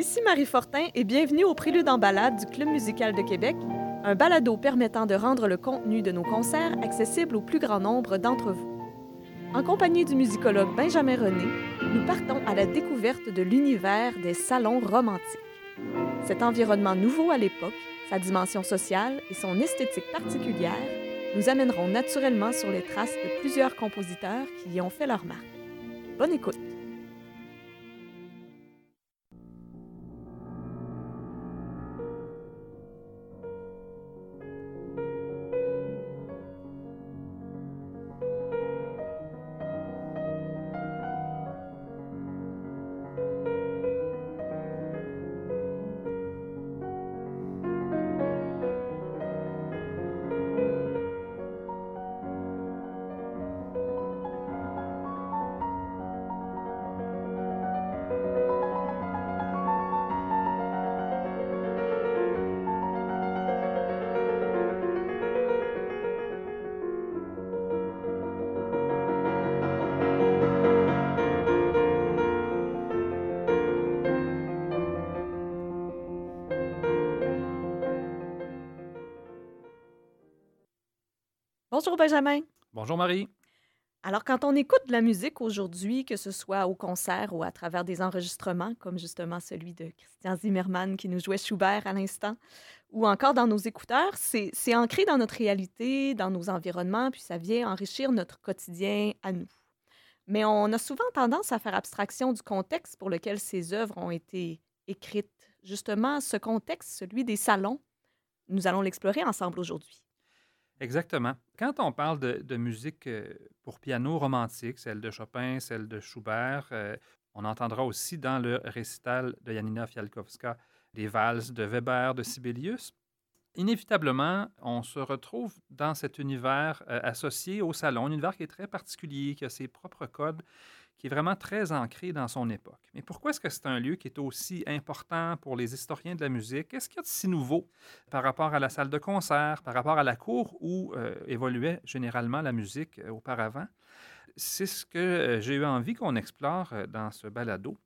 Ici Marie Fortin et bienvenue au Prélude en balade du Club musical de Québec, un balado permettant de rendre le contenu de nos concerts accessible au plus grand nombre d'entre vous. En compagnie du musicologue Benjamin René, nous partons à la découverte de l'univers des salons romantiques. Cet environnement nouveau à l'époque, sa dimension sociale et son esthétique particulière nous amèneront naturellement sur les traces de plusieurs compositeurs qui y ont fait leur marque. Bonne écoute! Bonjour Benjamin. Bonjour Marie. Alors quand on écoute de la musique aujourd'hui, que ce soit au concert ou à travers des enregistrements, comme justement celui de Christian Zimmermann qui nous jouait Schubert à l'instant, ou encore dans nos écouteurs, c'est ancré dans notre réalité, dans nos environnements, puis ça vient enrichir notre quotidien à nous. Mais on a souvent tendance à faire abstraction du contexte pour lequel ces œuvres ont été écrites. Justement, ce contexte, celui des salons, nous allons l'explorer ensemble aujourd'hui. Exactement. Quand on parle de, musique euh, pour piano romantique, celle de Chopin, celle de Schubert, euh, on entendra aussi dans le récital de Janina Fialkowska des valses de Weber, de Sibelius. Inévitablement, on se retrouve dans cet univers euh, associé au salon, un univers qui est très particulier, qui a ses propres codes, qui est vraiment très ancré dans son époque. Mais pourquoi est-ce que c'est un lieu qui est aussi important pour les historiens de la musique? Qu'est-ce qu'il y a de si nouveau par rapport à la salle de concert, par rapport à la cour où euh, évoluait généralement la musique euh, auparavant? C'est ce que euh, j'ai eu envie qu'on explore dans ce balado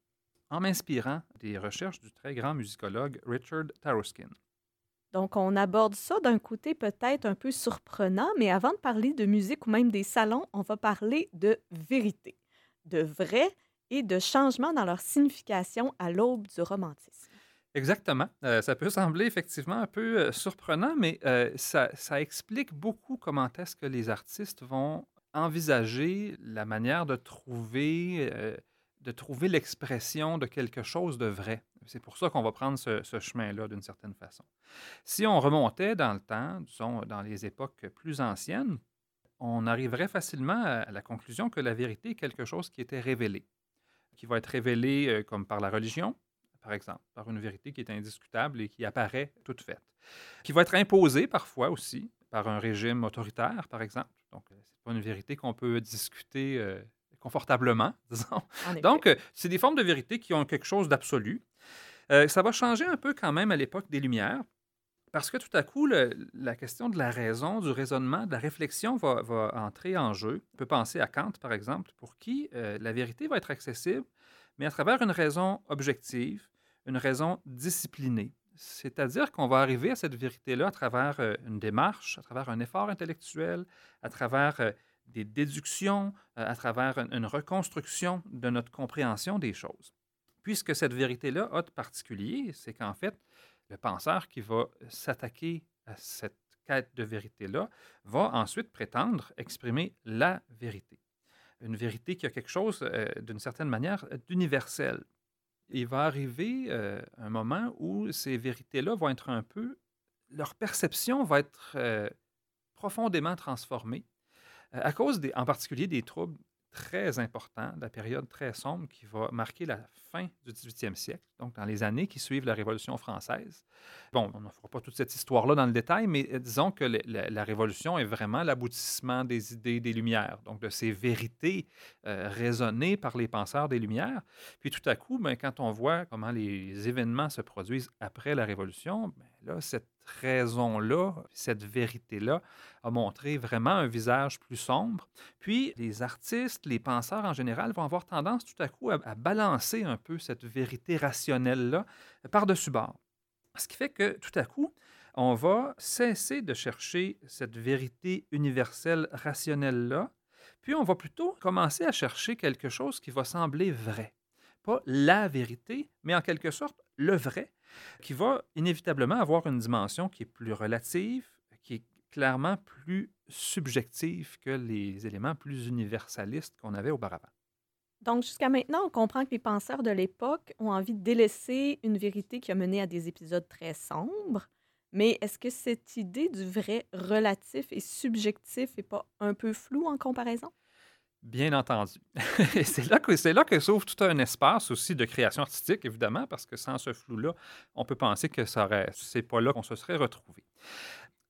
en m'inspirant des recherches du très grand musicologue Richard Taruskin. Donc, on aborde ça d'un côté peut-être un peu surprenant, mais avant de parler de musique ou même des salons, on va parler de vérité de vrai et de changement dans leur signification à l'aube du romantisme. Exactement. Euh, ça peut sembler effectivement un peu euh, surprenant, mais euh, ça, explique beaucoup comment est-ce que les artistes vont envisager la manière de trouver, trouver l'expression de quelque chose de vrai. C'est pour ça qu'on va prendre ce, chemin-là d'une certaine façon. Si on remontait dans le temps, dans les époques plus anciennes, on arriverait facilement à la conclusion que la vérité est quelque chose qui était révélé, qui va être révélé euh, comme par la religion, par exemple, par une vérité qui est indiscutable et qui apparaît toute faite, qui va être imposée parfois aussi par un régime autoritaire, par exemple. Donc, euh, ce n'est pas une vérité qu'on peut discuter euh, confortablement, disons. Donc, c'est des formes de vérité qui ont quelque chose d'absolu. ça va changer un peu quand même à l'époque des Lumières. Parce que tout à coup, la question de la raison, du raisonnement, de la réflexion va, entrer en jeu. On peut penser à Kant, par exemple, pour qui euh, la vérité va être accessible, mais à travers une raison objective, une raison disciplinée. C'est-à-dire qu'on va arriver à cette vérité-là à travers euh, une démarche, à travers un effort intellectuel, à travers euh, des déductions, à travers une reconstruction de notre compréhension des choses. Puisque cette vérité-là a de particulier, c'est qu'en fait, le penseur qui va s'attaquer à cette quête de vérité-là va ensuite prétendre exprimer la vérité. Une vérité qui a quelque chose, euh, d'une certaine manière, d'universel. Il va arriver euh, un moment où ces vérités-là vont être un peu, leur perception va être euh, profondément transformée à cause, en particulier, des troubles très important, la période très sombre qui va marquer la fin du 18e siècle, donc dans les années qui suivent la Révolution française. Bon, on ne fera pas toute cette histoire-là dans le détail, mais euh, disons que la, Révolution est vraiment l'aboutissement des idées des Lumières, donc de ces vérités euh, raisonnées par les penseurs des Lumières. Puis tout à coup, ben, quand on voit comment les événements se produisent après la Révolution, ben, là, cette raison-là, cette vérité-là, a montré vraiment un visage plus sombre. Puis les artistes, les penseurs en général vont avoir tendance tout à coup à, balancer un peu cette vérité rationnelle-là par-dessus bord. Ce qui fait que tout à coup, on va cesser de chercher cette vérité universelle rationnelle-là, puis on va plutôt commencer à chercher quelque chose qui va sembler vrai. Pas la vérité, mais en quelque sorte le vrai, qui va inévitablement avoir une dimension qui est plus relative, qui est clairement plus subjective que les éléments plus universalistes qu'on avait auparavant. Donc, jusqu'à maintenant, on comprend que les penseurs de l'époque ont envie de délaisser une vérité qui a mené à des épisodes très sombres. Mais est-ce que cette idée du vrai relatif et subjectif n'est pas un peu floue en comparaison? Bien entendu. Et c'est là que c'est là que s'ouvre tout un espace aussi de création artistique, évidemment, parce que sans ce flou-là, on peut penser que ça aurait, c'est pas là qu'on se serait retrouvé.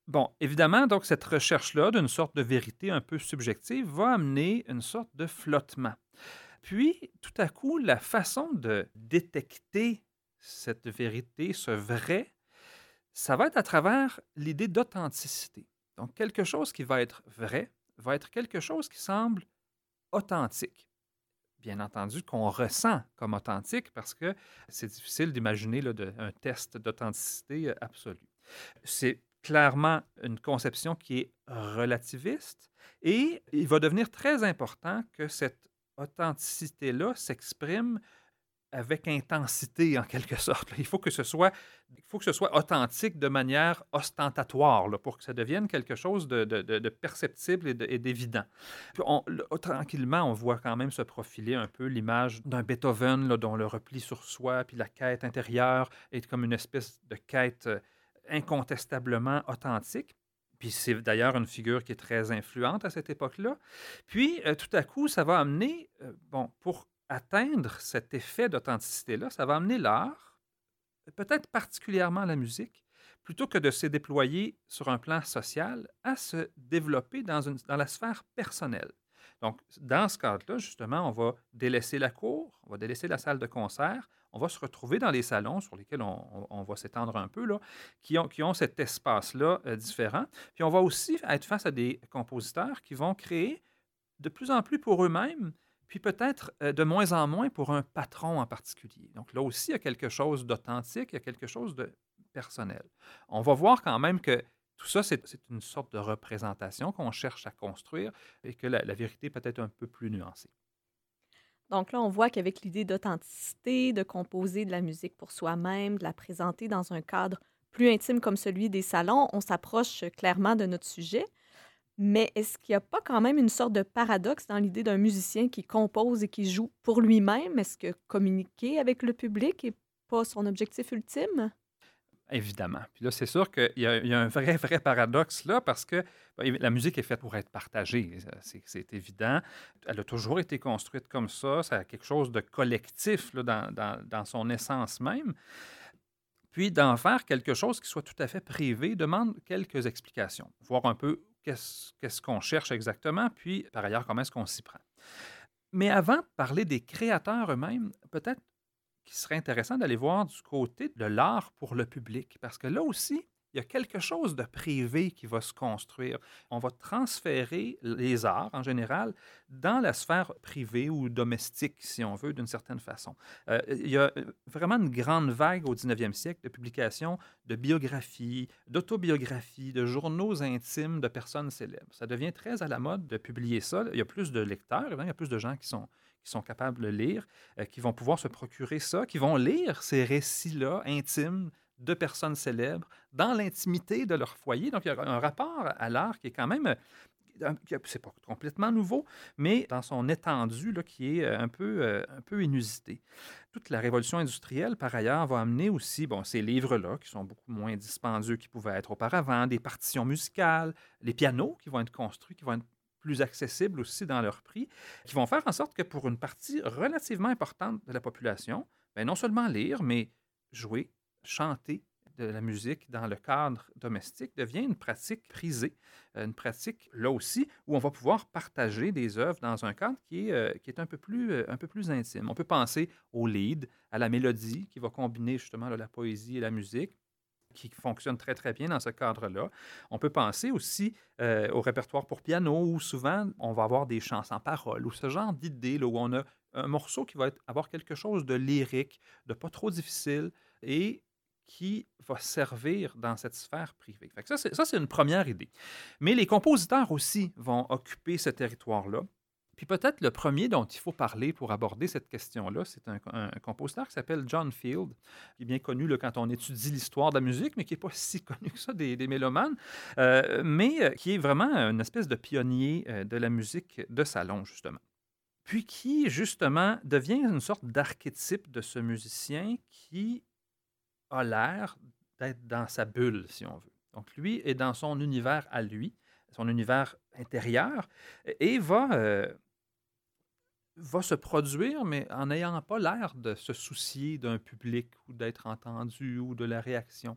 Bon, évidemment, donc cette recherche-là d'une sorte de vérité un peu subjective va amener une sorte de flottement. Puis, tout à coup, la façon de détecter cette vérité, ce vrai, ça va être à travers l'idée d'authenticité. Donc, quelque chose qui va être vrai va être quelque chose qui semble authentique. Bien entendu, qu'on ressent comme authentique parce que c'est difficile d'imaginer un test d'authenticité euh, absolue. C'est clairement une conception qui est relativiste et il va devenir très important que cette authenticité-là s'exprime avec intensité en quelque sorte. Il faut que ce soit, il faut que ce soit authentique de manière ostentatoire pour que ça devienne quelque chose de, perceptible et d'évident. tranquillement, on voit quand même se profiler un peu l'image d'un Beethoven dont le repli sur soi, puis la quête intérieure est comme une espèce de quête euh, incontestablement authentique. Puis c'est d'ailleurs une figure qui est très influente à cette époque-là. Puis euh, tout à coup, ça va amener, euh, bon, pour atteindre cet effet d'authenticité-là, ça va amener l'art, peut-être particulièrement la musique, plutôt que de se déployer sur un plan social, à se développer dans, une, dans la sphère personnelle. Donc, dans ce cadre-là, justement, on va délaisser la cour, on va délaisser la salle de concert, on va se retrouver dans les salons sur lesquels on, va s'étendre un peu, là, qui, ont, qui ont cet espace-là euh, différent. Puis on va aussi être face à des compositeurs qui vont créer de plus en plus pour eux-mêmes puis peut-être euh, de moins en moins pour un patron en particulier. Donc là aussi, il y a quelque chose d'authentique, il y a quelque chose de personnel. On va voir quand même que tout ça, c'est une sorte de représentation qu'on cherche à construire et que la, vérité peut être un peu plus nuancée. Donc là, on voit qu'avec l'idée d'authenticité, de composer de la musique pour soi-même, de la présenter dans un cadre plus intime comme celui des salons, on s'approche clairement de notre sujet. Mais est-ce qu'il n'y a pas quand même une sorte de paradoxe dans l'idée d'un musicien qui compose et qui joue pour lui-même? Est-ce que communiquer avec le public n'est pas son objectif ultime? Évidemment. Puis là, c'est sûr qu'il y, a un vrai, vrai paradoxe là parce que la musique est faite pour être partagée. C'est évident. Elle a toujours été construite comme ça. Ça a quelque chose de collectif là, dans, dans, dans son essence même. Puis d'en faire quelque chose qui soit tout à fait privé demande quelques explications, voir un peu qu'est-ce qu'on cherche exactement, puis par ailleurs, comment est-ce qu'on s'y prend. Mais avant de parler des créateurs eux-mêmes, peut-être qu'il serait intéressant d'aller voir du côté de l'art pour le public, parce que là aussi, il y a quelque chose de privé qui va se construire. On va transférer les arts en général dans la sphère privée ou domestique, si on veut, d'une certaine façon. Euh, il y a vraiment une grande vague au 19e siècle de publications de biographies, d'autobiographies, de journaux intimes de personnes célèbres. Ça devient très à la mode de publier ça. Il y a plus de lecteurs, il y a plus de gens qui sont qui sont capables de lire, euh, qui vont pouvoir se procurer ça, qui vont lire ces récits-là intimes de personnes célèbres dans l'intimité de leur foyer. Donc, il y a un rapport à l'art qui est quand même euh, c'est pas complètement nouveau, mais dans son étendue là, qui est euh, un peu, euh, un peu inusité. Toute la révolution industrielle, par ailleurs, va amener aussi bon, ces livres-là, qui sont beaucoup moins dispendieux qu'ils pouvaient être auparavant, des partitions musicales, les pianos qui vont être construits, qui vont être plus accessibles aussi dans leur prix, qui vont faire en sorte que pour une partie relativement importante de la population, bien, non seulement lire, mais jouer, chanter de la musique dans le cadre domestique devient une pratique prisée, euh, une pratique là aussi où on va pouvoir partager des œuvres dans un cadre qui est, euh, qui est un, peu plus, euh, un peu plus intime. On peut penser au lead, à la mélodie qui va combiner justement la poésie et la musique. qui fonctionne très, très bien dans ce cadre-là. On peut penser aussi au répertoire pour piano, où souvent on va avoir des chants sans parole, ou ce genre d'idée où on a un morceau qui va avoir quelque chose de lyrique, de pas trop difficile, et qui va servir dans cette sphère privée. ça, c'est une première idée. Mais les compositeurs aussi vont occuper ce territoire-là. Puis peut-être le premier dont il faut parler pour aborder cette question-là, c'est un, compositeur qui s'appelle John Field, qui est bien connu quand on étudie l'histoire de la musique, mais qui n'est pas si connu que ça des, mélomanes, euh, mais euh, qui est vraiment une espèce de pionnier euh, de la musique de salon, justement. Puis qui, justement, devient une sorte d'archétype de ce musicien qui a l'air d'être dans sa bulle, si on veut. Donc lui est dans son univers à lui, son univers intérieur, et va va se produire, mais en n'ayant pas l'air de se soucier d'un public ou d'être entendu ou de la réaction.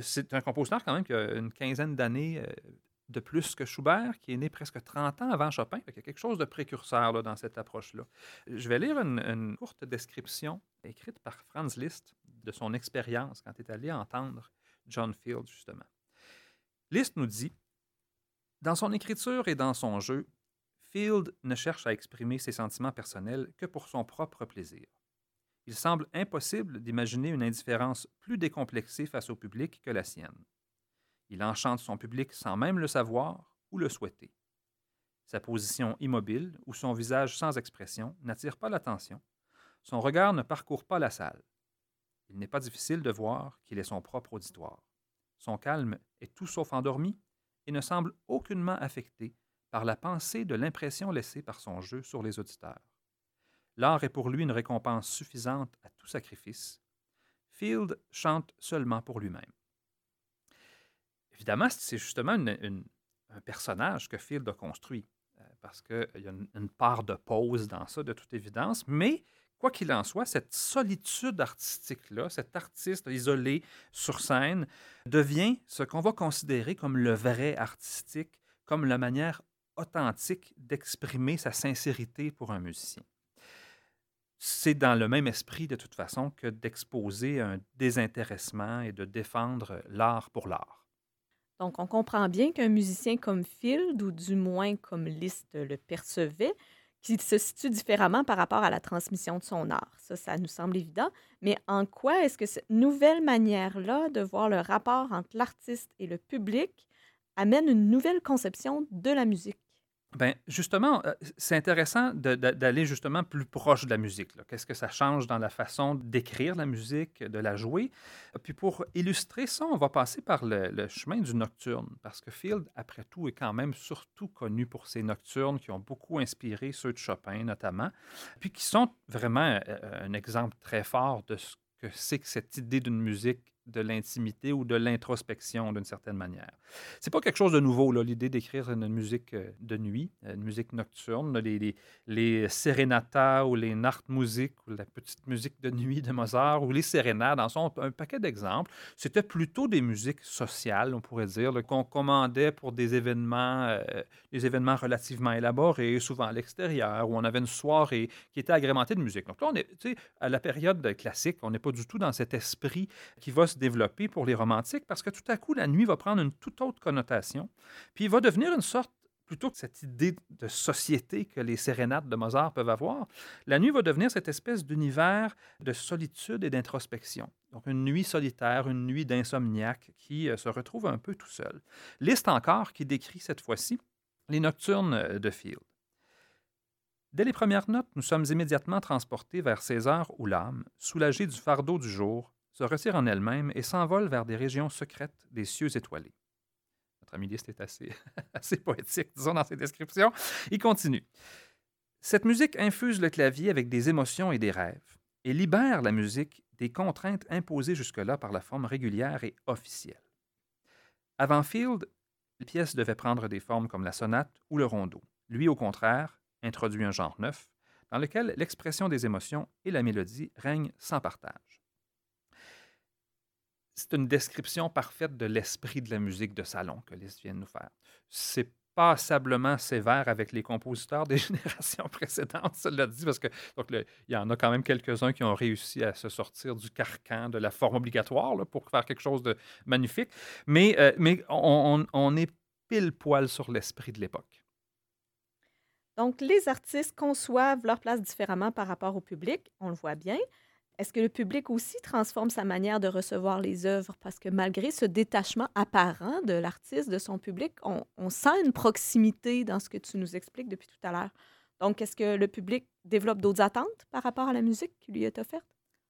C'est un compositeur quand même qui a une quinzaine d'années euh, de plus que Schubert, qui est né presque 30 ans avant Chopin. Il y a quelque chose de précurseur là, dans cette approche-là. Je vais lire une, courte description écrite par Franz Liszt de son expérience quand il est allé entendre John Field, justement. Liszt nous dit Dans son écriture et dans son jeu, Field ne cherche à exprimer ses sentiments personnels que pour son propre plaisir. Il semble impossible d'imaginer une indifférence plus décomplexée face au public que la sienne. Il enchante son public sans même le savoir ou le souhaiter. Sa position immobile ou son visage sans expression n'attire pas l'attention. Son regard ne parcourt pas la salle. Il n'est pas difficile de voir qu'il est son propre auditoire. Son calme est tout sauf endormi et ne semble aucunement affecté par la pensée de l'impression laissée par son jeu sur les auditeurs. L'art est pour lui une récompense suffisante à tout sacrifice. Field chante seulement pour lui-même. Évidemment, c'est justement un personnage que Field a construit, euh, parce qu'il y a une, part de pause dans ça, de toute évidence, mais quoi qu'il en soit, cette solitude artistique-là, cet artiste isolé sur scène, devient ce qu'on va considérer comme le vrai artistique, comme la manière authentique d'exprimer sa sincérité pour un musicien. C'est dans le même esprit, de toute façon, que d'exposer un désintéressement et de défendre l'art pour l'art. Donc, on comprend bien qu'un musicien comme Field, ou du moins comme Liszt le percevait, qui se situe différemment par rapport à la transmission de son art. Ça, ça nous semble évident. Mais en quoi est-ce que cette nouvelle manière-là de voir le rapport entre l'artiste et le public amène une nouvelle conception de la musique? Ben, justement, euh, c'est intéressant d'aller justement plus proche de la musique. Qu'est-ce que ça change dans la façon d'écrire la musique, de la jouer? Puis pour illustrer ça, on va passer par le, chemin du nocturne, parce que Field, après tout, est quand même surtout connu pour ses nocturnes qui ont beaucoup inspiré ceux de Chopin notamment, puis qui sont vraiment euh, un exemple très fort de ce que c'est que cette idée d'une musique de l'intimité ou de l'introspection d'une certaine manière. C'est pas quelque chose de nouveau, l'idée d'écrire une musique euh, de nuit, euh, une musique nocturne, les, les, les ou les Nachtmusik ou la petite musique de nuit de Mozart ou les sérénades en sont un paquet d'exemples. C'était plutôt des musiques sociales, on pourrait dire, qu'on commandait pour des événements, euh, des événements relativement élaborés, souvent à l'extérieur, où on avait une soirée qui était agrémentée de musique. Donc là, on est, à la période classique, on n'est pas du tout dans cet esprit qui va se développer pour les romantiques parce que tout à coup, la nuit va prendre une toute autre connotation, puis va devenir une sorte plutôt que cette idée de société que les sérénates de Mozart peuvent avoir, la nuit va devenir cette espèce d'univers de solitude et d'introspection. Donc une nuit solitaire, une nuit d'insomniaque qui euh, se retrouve un peu tout seul. Liste encore qui décrit cette fois-ci les nocturnes de Field. Dès les premières notes, nous sommes immédiatement transportés vers ces heures où l'âme, soulagée du fardeau du jour, se retire en elle-même et s'envole vers des régions secrètes des cieux étoilés. Notre ami Liszt est assez, assez poétique, disons, dans ses descriptions. Il continue. Cette musique infuse le clavier avec des émotions et des rêves et libère la musique des contraintes imposées jusque-là par la forme régulière et officielle. Avant Field, les pièces devaient prendre des formes comme la sonate ou le rondeau. Lui, au contraire, introduit un genre neuf, dans lequel l'expression des émotions et la mélodie règnent sans partage c'est une description parfaite de l'esprit de la musique de salon que Liszt vient de nous faire. C'est passablement sévère avec les compositeurs des générations précédentes, cela dit, parce que donc il y en a quand même quelques-uns qui ont réussi à se sortir du carcan de la forme obligatoire pour faire quelque chose de magnifique. Mais, euh, mais on, on est pile poil sur l'esprit de l'époque. Donc, les artistes conçoivent leur place différemment par rapport au public, on le voit bien. Est-ce que le public aussi transforme sa manière de recevoir les œuvres? Parce que malgré ce détachement apparent de l'artiste, de son public, on, sent une proximité dans ce que tu nous expliques depuis tout à l'heure. Donc, est-ce que le public développe d'autres attentes par rapport à la musique qui lui est offerte?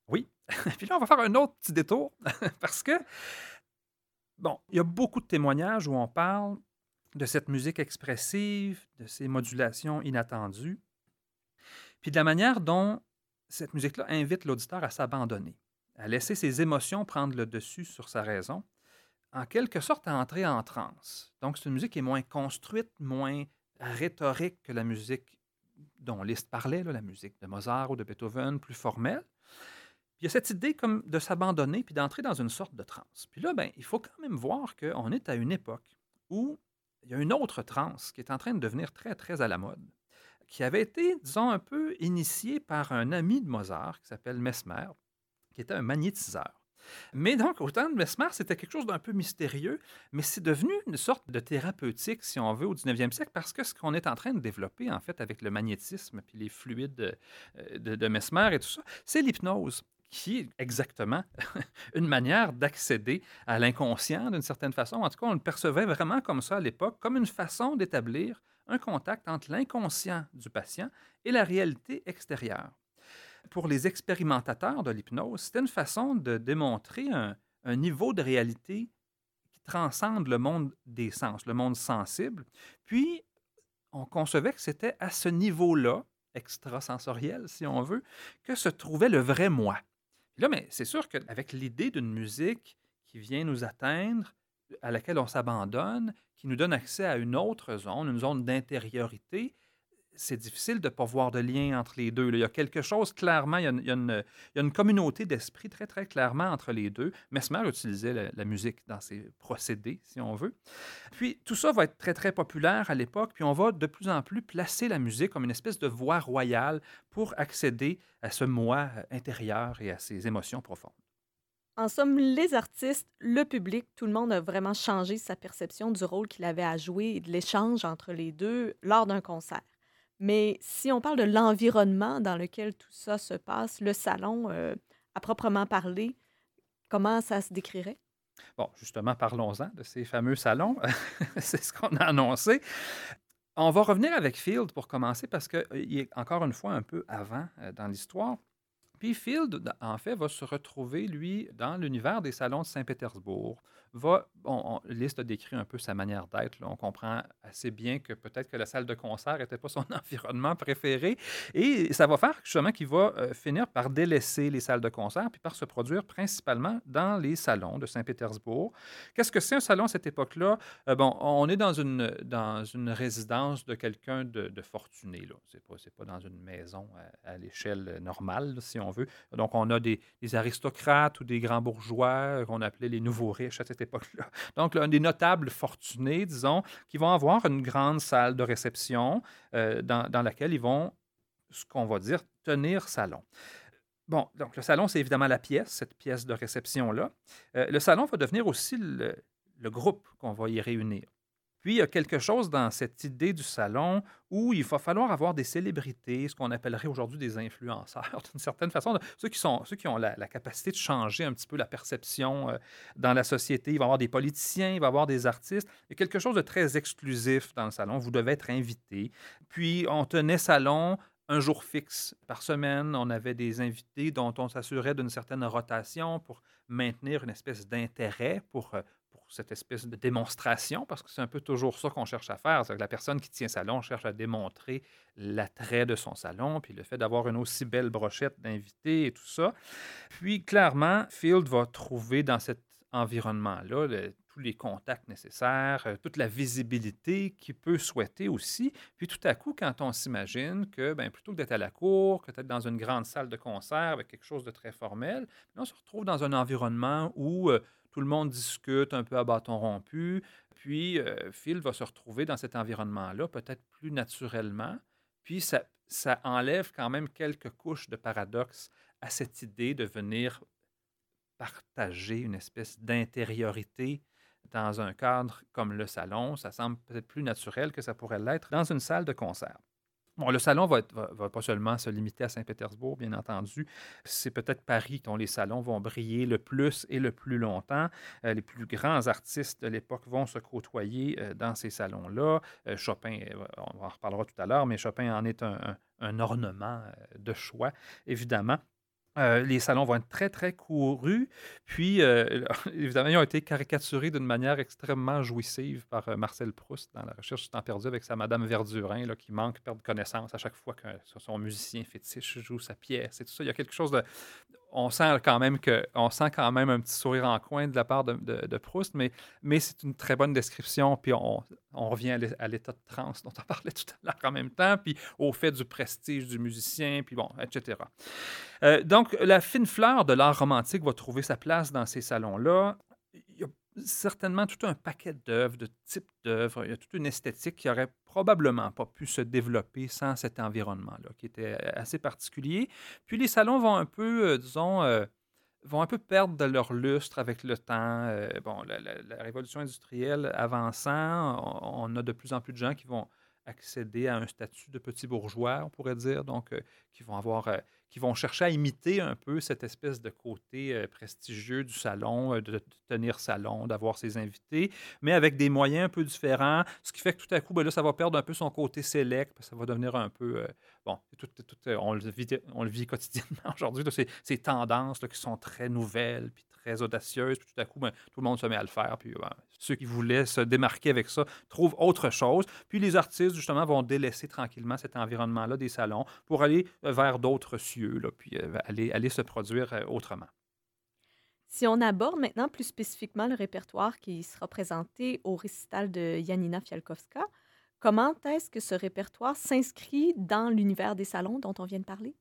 Oui. Puis là, on va faire un autre petit détour parce que, bon, il y a beaucoup de témoignages où on parle de cette musique expressive, de ces modulations inattendues, puis de la manière dont cette musique-là invite l'auditeur à s'abandonner, à laisser ses émotions prendre le dessus sur sa raison, en quelque sorte à entrer en transe. Donc, c'est une musique qui est moins construite, moins rhétorique que la musique dont Liszt parlait, la musique de Mozart ou de Beethoven, plus formelle. Puis il y a cette idée comme de s'abandonner puis d'entrer dans une sorte de transe. Puis là, ben, il faut quand même voir qu'on est à une époque où il y a une autre transe qui est en train de devenir très, très à la mode qui avait été, disons, un peu initié par un ami de Mozart qui s'appelle Mesmer, qui était un magnétiseur. Mais donc, au temps de Mesmer, c'était quelque chose d'un peu mystérieux, mais c'est devenu une sorte de thérapeutique, si on veut, au 19e siècle, parce que ce qu'on est en train de développer, en fait, avec le magnétisme puis les fluides de, de, de Mesmer et tout ça, c'est l'hypnose qui est exactement une manière d'accéder à l'inconscient d'une certaine façon. En tout cas, on le percevait vraiment comme ça à l'époque, comme une façon d'établir un contact entre l'inconscient du patient et la réalité extérieure. Pour les expérimentateurs de l'hypnose, c'était une façon de démontrer un, niveau de réalité qui transcende le monde des sens, le monde sensible. Puis, on concevait que c'était à ce niveau-là, extrasensoriel, si on veut, que se trouvait le vrai moi. là, mais c'est sûr qu'avec l'idée d'une musique qui vient nous atteindre, à laquelle on s'abandonne, qui nous donne accès à une autre zone, une zone d'intériorité, c'est difficile de ne pas voir de lien entre les deux. Il y a quelque chose clairement, il y a une, communauté d'esprit très, très clairement entre les deux. Mesmer utilisait la, musique dans ses procédés, si on veut. Puis tout ça va être très, très populaire à l'époque, puis on va de plus en plus placer la musique comme une espèce de voie royale pour accéder à ce moi intérieur et à ses émotions profondes. En somme, les artistes, le public, tout le monde a vraiment changé sa perception du rôle qu'il avait à jouer et de l'échange entre les deux lors d'un concert. Mais si on parle de l'environnement dans lequel tout ça se passe, le salon, euh, à proprement parler, comment ça se décrirait? Bon, justement, parlons-en de ces fameux salons. C'est ce qu'on a annoncé. On va revenir avec Field pour commencer parce qu'il euh, est encore une fois un peu avant euh, dans l'histoire. Puis Field, en fait, va se retrouver, lui, dans l'univers des salons de Saint-Pétersbourg. Va, on, a décrit un peu sa manière d'être. On comprend assez bien que peut-être que la salle de concert n'était pas son environnement préféré. Et ça va faire justement qu'il va euh, finir par délaisser les salles de concert puis par se produire principalement dans les salons de Saint-Pétersbourg. Qu'est-ce que c'est un salon à cette époque-là? Euh, bon, on est dans une, dans une résidence de quelqu'un de, fortuné. Ce n'est pas, pas dans une maison à, l'échelle normale, si on Donc, on a des, aristocrates ou des grands bourgeois qu'on appelait les nouveaux riches à cette époque-là. Donc, des notables fortunés, disons, qui vont avoir une grande salle de réception euh, dans, laquelle ils vont, ce qu'on va dire, tenir salon. Bon, donc le salon, c'est évidemment la pièce, cette pièce de réception-là. Euh, le salon va devenir aussi le groupe qu'on va y réunir. Puis, il y a quelque chose dans cette idée du salon où il va falloir avoir des célébrités, ce qu'on appellerait aujourd'hui des influenceurs, d'une certaine façon, ceux qui, sont, ceux qui ont la, capacité de changer un petit peu la perception euh, dans la société. Il va y avoir des politiciens, il va y avoir des artistes. Il y a quelque chose de très exclusif dans le salon. Vous devez être invité. Puis, on tenait salon un jour fixe par semaine. On avait des invités dont on s'assurait d'une certaine rotation pour maintenir une espèce d'intérêt, pour cette espèce de démonstration, parce que c'est un peu toujours ça qu'on cherche à faire. C'est que la personne qui tient salon cherche à démontrer l'attrait de son salon, puis le fait d'avoir une aussi belle brochette d'invités et tout ça. Puis clairement, Field va trouver dans cet environnement-là tous les contacts nécessaires, euh, toute la visibilité qu'il peut souhaiter aussi. Puis tout à coup, quand on s'imagine que ben, plutôt que d'être à la cour, que d'être dans une grande salle de concert avec quelque chose de très formel, on se retrouve dans un environnement où euh, tout le monde discute un peu à bâton rompu. Puis euh, Phil va se retrouver dans cet environnement-là, peut-être plus naturellement. Puis ça, ça enlève quand même quelques couches de paradoxe à cette idée de venir partager une espèce d'intériorité dans un cadre comme le salon. Ça semble peut-être plus naturel que ça pourrait l'être dans une salle de concert. Bon, le salon va, va, pas seulement se limiter à Saint-Pétersbourg, bien entendu. C'est peut-être Paris dont les salons vont briller le plus et le plus longtemps. Euh, les plus grands artistes de l'époque vont se côtoyer euh, dans ces salons-là. Euh, Chopin, on en reparlera tout à l'heure, mais Chopin en est un ornement de choix, évidemment. Euh, les salons vont être très, très courus. Puis, euh, évidemment, ils ont été caricaturés d'une manière extrêmement jouissive par euh, Marcel Proust dans La recherche du temps perdu avec sa Madame Verdurin, là, qui manque, perd connaissance à chaque fois que son musicien fétiche joue sa pièce. Il y a quelque chose de on sent quand même on sent quand même un petit sourire en coin de la part de, Proust, mais, mais c'est une très bonne description. Puis on, revient à l'état de transe dont on parlait tout à l'heure en même temps, puis au fait du prestige du musicien, puis bon, etc. Euh, donc, la fine fleur de l'art romantique va trouver sa place dans ces salons-là. Certainement tout un paquet d'œuvres, de types d'œuvres. Il y a toute une esthétique qui aurait probablement pas pu se développer sans cet environnement-là, qui était assez particulier. Puis les salons vont un peu, euh, disons, euh, vont un peu perdre de leur lustre avec le temps. Euh, bon, la, révolution industrielle avançant, on, a de plus en plus de gens qui vont accéder à un statut de petit bourgeois, on pourrait dire, donc qui vont avoir qui vont chercher à imiter un peu cette espèce de côté euh, prestigieux du salon, euh, de, tenir salon, d'avoir ses invités, mais avec des moyens un peu différents, ce qui fait que tout à coup, ben là, ça va perdre un peu son côté sélect, ça va devenir un peu, euh, bon, tout, on, le vit, on le vit quotidiennement aujourd'hui, ces, ces, tendances qui sont très nouvelles, très audacieuses, puis tout à coup, ben, tout le monde se met à le faire, puis ben, ceux qui voulaient se démarquer avec ça trouvent autre chose, puis les artistes, justement, vont délaisser tranquillement cet environnement-là des salons pour aller vers d'autres cieux, là, puis euh, aller, aller se produire euh, autrement. Si on aborde maintenant plus spécifiquement le répertoire qui sera présenté au récital de Janina Fialkowska, comment est-ce que ce répertoire s'inscrit dans l'univers des salons dont on vient de parler?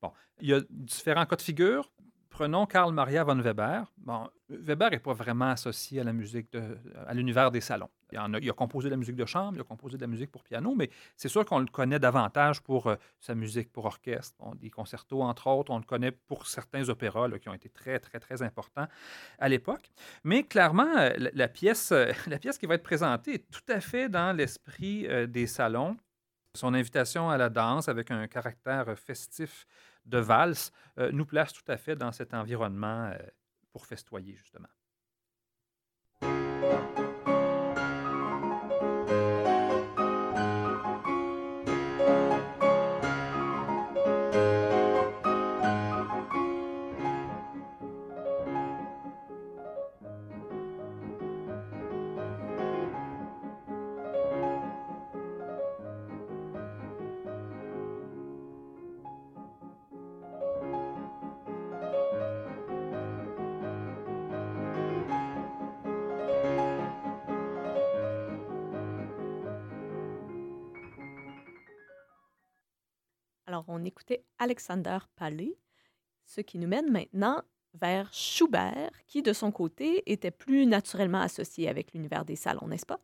Bon, il y a différents cas de figure. Prenons Karl Maria von Weber. Bon, Weber n'est pas vraiment associé à la musique, de, à l'univers des salons. Il, a, composé de la musique de chambre, il a composé de la musique pour piano, mais c'est sûr qu'on le connaît davantage pour euh, sa musique pour orchestre, des concertos entre autres. On le connaît pour certains opéras qui ont été très, très, très importants à l'époque. Mais clairement, euh, la, pièce, euh, la pièce qui va être présentée est tout à fait dans l'esprit des salons. Son invitation à la danse avec un caractère festif de valse euh, nous place tout à fait dans cet environnement euh, pour festoyer, justement. On Alexander Palais, ce qui nous mène maintenant vers Schubert, qui, de son côté, était plus naturellement associé avec l'univers des salons, n'est-ce pas?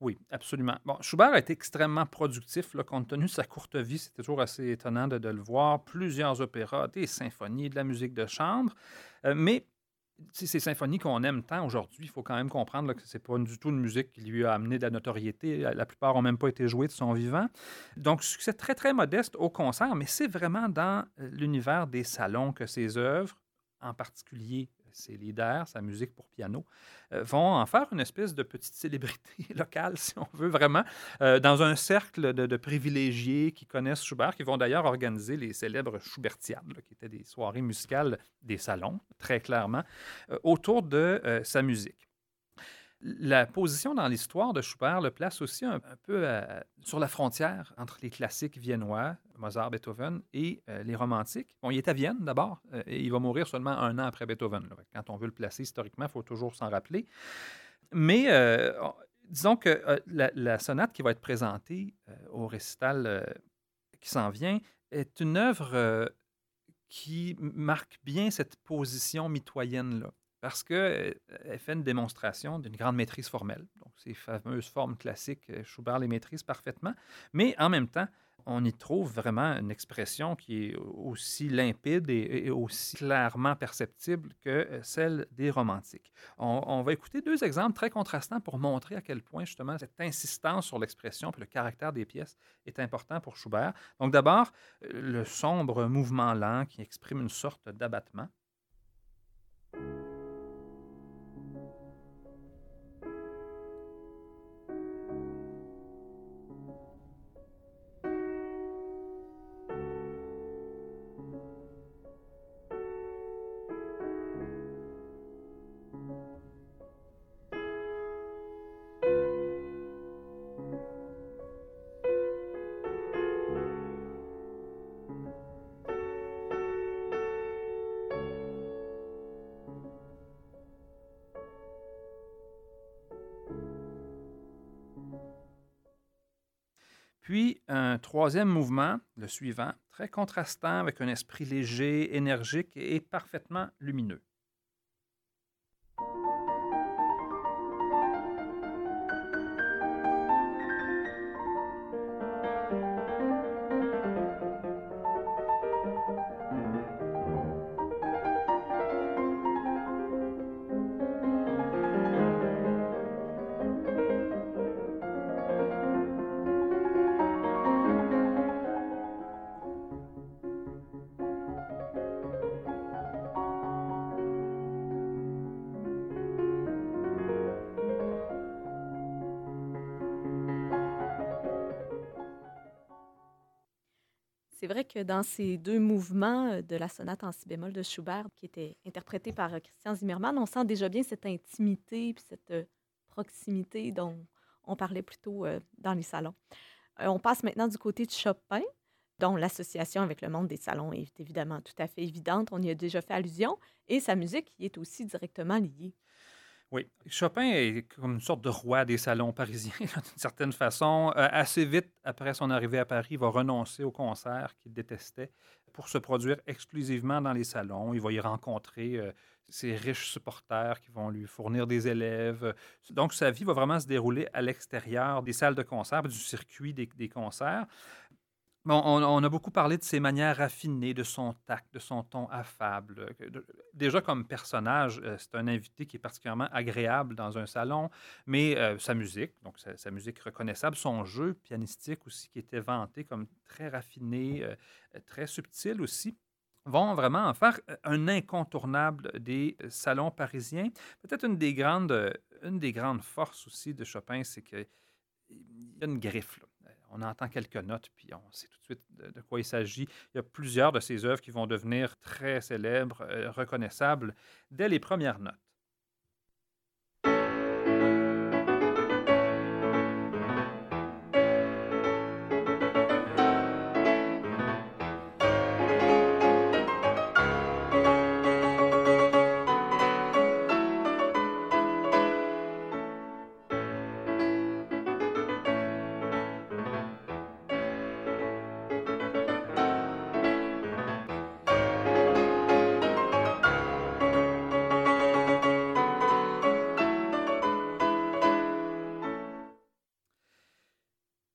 Oui, absolument. Bon, Schubert a été extrêmement productif, là, compte tenu de sa courte vie. C'était toujours assez étonnant de, le voir. Plusieurs opéras, des symphonies, de la musique de chambre. Euh, mais ces symphonies qu'on aime tant aujourd'hui, il faut quand même comprendre que ce n'est pas du tout une musique qui lui a amené de la notoriété. La plupart n'ont même pas été jouées de son vivant. Donc, succès très, très modeste au concert, mais c'est vraiment dans euh, l'univers des salons que ces œuvres, en particulier ses leaders, sa musique pour piano, euh, vont en faire une espèce de petite célébrité locale, si on veut vraiment, euh, dans un cercle de, privilégiés qui connaissent Schubert, qui vont d'ailleurs organiser les célèbres Schubertiades, qui étaient des soirées musicales des salons, très clairement, euh, autour de sa musique. La position dans l'histoire de Schubert le place aussi un, peu sur la frontière entre les classiques viennois, Mozart, Beethoven, et euh, les romantiques. Bon, il est à Vienne d'abord, euh, et il va mourir seulement un an après Beethoven. Quand on veut le placer historiquement, il faut toujours s'en rappeler. Mais euh, disons que la, sonate qui va être présentée au récital qui s'en vient est une œuvre qui marque bien cette position mitoyenne-là parce qu'elle fait une démonstration d'une grande maîtrise formelle. Donc, ces fameuses formes classiques, Schubert les maîtrise parfaitement, mais en même temps, on y trouve vraiment une expression qui est aussi limpide et, aussi clairement perceptible que euh, celle des romantiques. On, va écouter deux exemples très contrastants pour montrer à quel point justement cette insistance sur l'expression et le caractère des pièces est important pour Schubert. Donc d'abord, euh, le sombre mouvement lent qui exprime une sorte d'abattement. Un troisième mouvement, le suivant, très contrastant avec un esprit léger, énergique et parfaitement lumineux. C'est vrai que dans ces deux mouvements euh, de la sonate en si bémol de Schubert, qui était interprété par euh, Christian Zimmermann, on sent déjà bien cette intimité puis cette euh, proximité dont on parlait plus tôt dans les salons. on passe maintenant du côté de Chopin, dont l'association avec le monde des salons est évidemment tout à fait évidente. On y a déjà fait allusion. Et sa musique y est aussi directement liée. Oui, Chopin est comme une sorte de roi des salons parisiens, d'une certaine façon. Euh, assez vite, après son arrivée à Paris, il va renoncer au concert qu'il détestait pour se produire exclusivement dans les salons. Il va y rencontrer euh, ses riches supporters qui vont lui fournir des élèves. Donc, sa vie va vraiment se dérouler à l'extérieur des salles de concert, du circuit des concerts on, a beaucoup parlé de ses manières raffinées, de son tact, de son ton affable. déjà, comme personnage, euh, c'est un invité qui est particulièrement agréable dans un salon, mais euh, sa musique, donc sa, musique reconnaissable, son jeu pianistique aussi, qui était vanté comme très raffiné, euh, très subtil aussi, vont vraiment en faire un incontournable des salons parisiens. Peut-être une des grandes, une des grandes forces aussi de Chopin, c'est qu'il y a une griffe. On entend quelques notes, puis on sait tout de suite de, quoi il s'agit. Il y a plusieurs de ses œuvres qui vont devenir très célèbres, euh, reconnaissables dès les premières notes.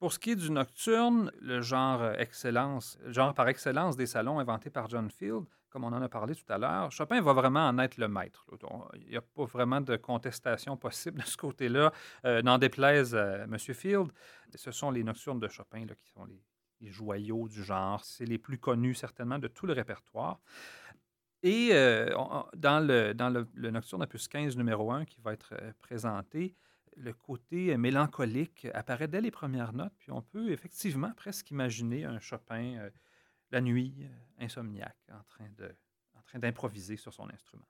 Pour ce qui est du nocturne, le genre euh, excellence, genre par excellence des salons inventés par John Field, comme on en a parlé tout à l'heure, Chopin va vraiment en être le maître. Il n'y a pas vraiment de contestation possible de ce côté-là. Euh, n'en déplaise M. Field, ce sont les nocturnes de Chopin qui sont les, joyaux du genre. C'est les plus connus certainement de tout le répertoire. Et euh, dans, le, dans le, le, Nocturne opus 15 numéro 1 qui va être présenté, le côté mélancolique apparaît dès les premières notes, puis on peut effectivement presque imaginer un Chopin euh, la nuit, euh, insomniaque, en train d'improviser sur son instrument.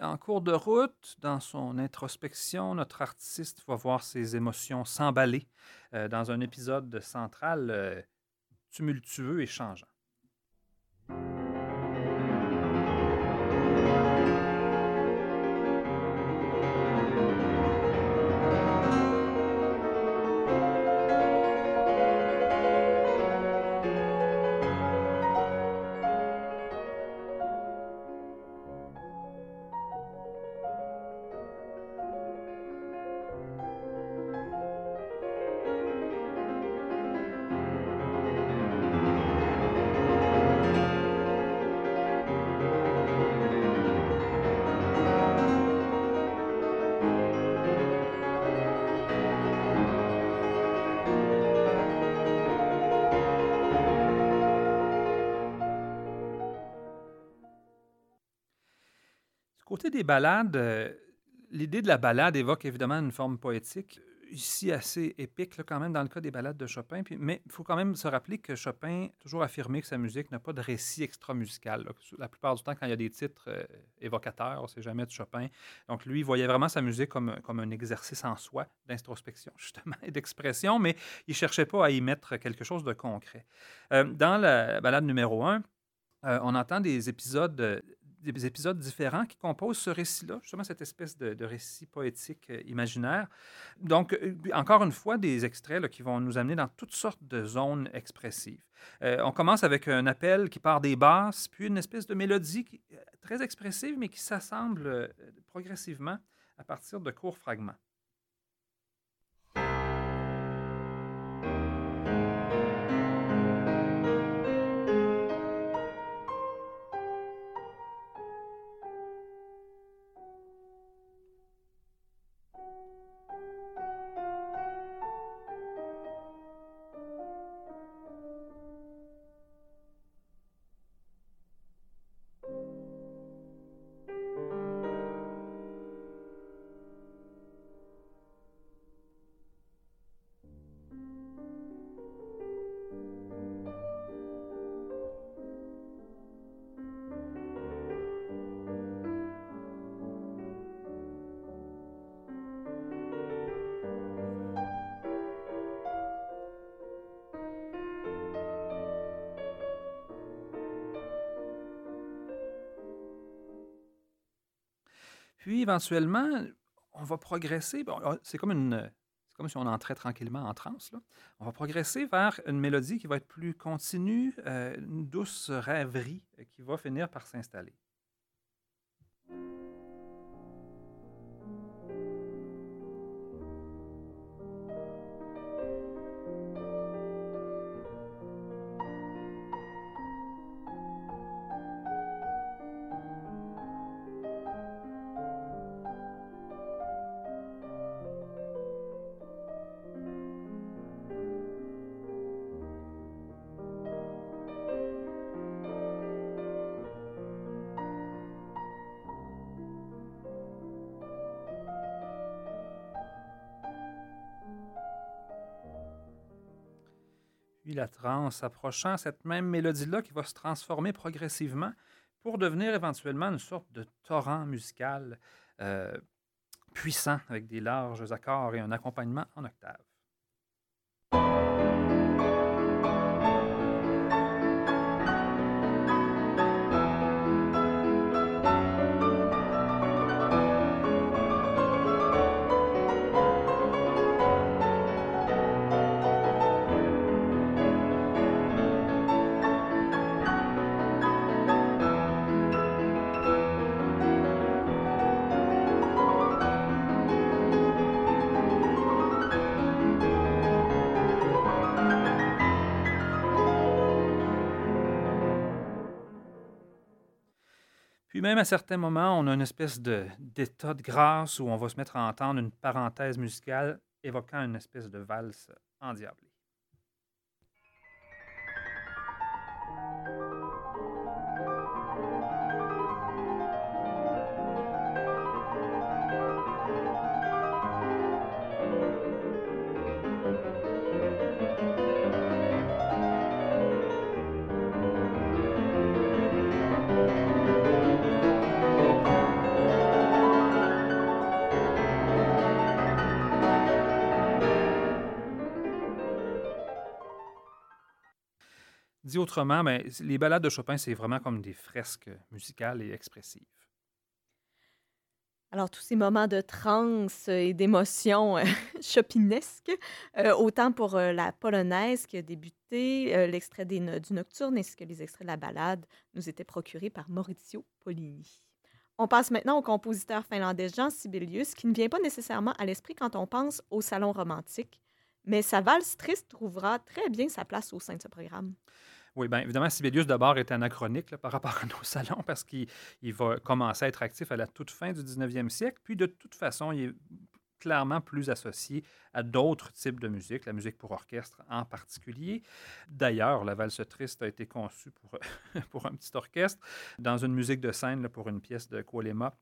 En cours de route, dans son introspection, notre artiste va voir ses émotions s'emballer euh, dans un épisode central euh, tumultueux et changeant. Côté des balades, euh, l'idée de la balade évoque évidemment une forme poétique, ici assez épique quand même dans le cas des balades de Chopin. Mais il faut quand même se rappeler que Chopin a toujours affirmé que sa musique n'a pas de récit extra-musical. La plupart du temps, quand il y a des titres euh, évocateurs, c'est jamais de Chopin. Donc lui, il voyait vraiment sa musique comme, comme un exercice en soi d'introspection, justement, et d'expression, mais il cherchait pas à y mettre quelque chose de concret. Euh, dans la balade numéro un, on entend des épisodes des épisodes différents qui composent ce récit-là, justement cette espèce de, récit poétique euh, imaginaire. Donc, euh, encore une fois, des extraits qui vont nous amener dans toutes sortes de zones expressives. Euh, on commence avec un appel qui part des basses, puis une espèce de mélodie très expressive, mais qui s'assemble progressivement à partir de courts fragments. Puis éventuellement, on va progresser. c'est comme si on entrait tranquillement en transe. On va progresser vers une mélodie qui va être plus continue, euh, une douce rêverie qui va finir par s'installer. La transe approchant, cette même mélodie-là qui va se transformer progressivement pour devenir éventuellement une sorte de torrent musical euh, puissant avec des larges accords et un accompagnement en octave. Même à certains moments, on a une espèce d'état de, grâce où on va se mettre à entendre une parenthèse musicale évoquant une espèce de valse endiablée. Dit autrement, mais les ballades de Chopin, c'est vraiment comme des fresques musicales et expressives. Alors, tous ces moments de transe et d'émotion euh, chopinesques, euh, autant pour euh, la polonaise qui a débuté, l'extrait du Nocturne ainsi que les extraits de la ballade nous étaient procurés par Maurizio Polini. On passe maintenant au compositeur finlandais Jean Sibelius, qui ne vient pas nécessairement à l'esprit quand on pense au salon romantique, mais sa valse triste trouvera très bien sa place au sein de ce programme. Oui, bien évidemment, Sibelius d'abord est anachronique par rapport à nos salons parce qu'il va commencer à être actif à la toute fin du 19e siècle. Puis de toute façon, il est clairement plus associé à d'autres types de musique, la musique pour orchestre en particulier. D'ailleurs, la valse triste a été conçue pour, un petit orchestre dans une musique de scène pour une pièce de Kolema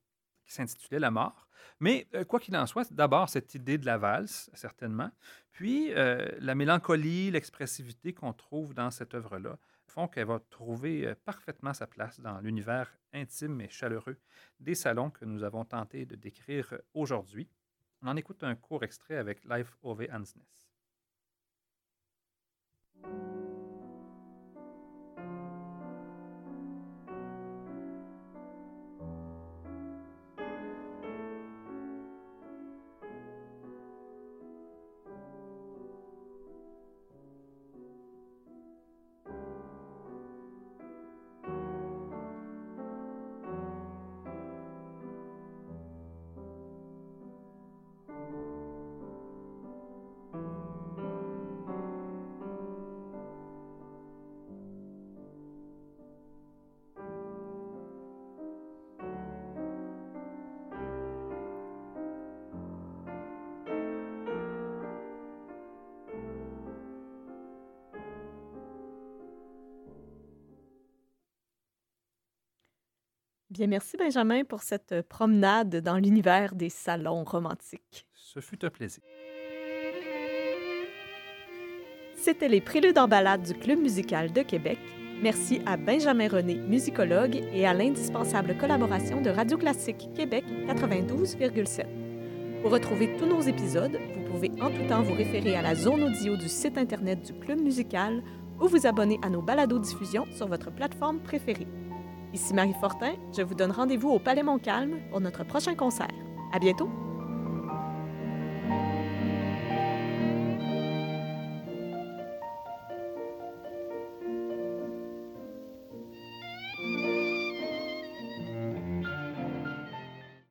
qui s'intitulait La mort. Mais euh, quoi qu'il en soit, d'abord cette idée de la valse, certainement, puis euh, la mélancolie, l'expressivité qu'on trouve dans cette œuvre-là font qu'elle va trouver euh, parfaitement sa place dans l'univers intime et chaleureux des salons que nous avons tenté de décrire aujourd'hui. On en écoute un court extrait avec Life Ove Ansnes. Bien, merci Benjamin pour cette euh, promenade dans l'univers des salons romantiques. Ce fut un plaisir. C'était les préludes en balade du Club musical de Québec. Merci à Benjamin René, musicologue, et à l'indispensable collaboration de Radio Classique Québec 92,7. Pour retrouver tous nos épisodes, vous pouvez en tout temps vous référer à la zone audio du site Internet du Club musical ou vous abonner à nos balados-diffusions sur votre plateforme préférée. Ici Marie Fortin, je vous donne rendez-vous au Palais Montcalm pour notre prochain concert. À bientôt!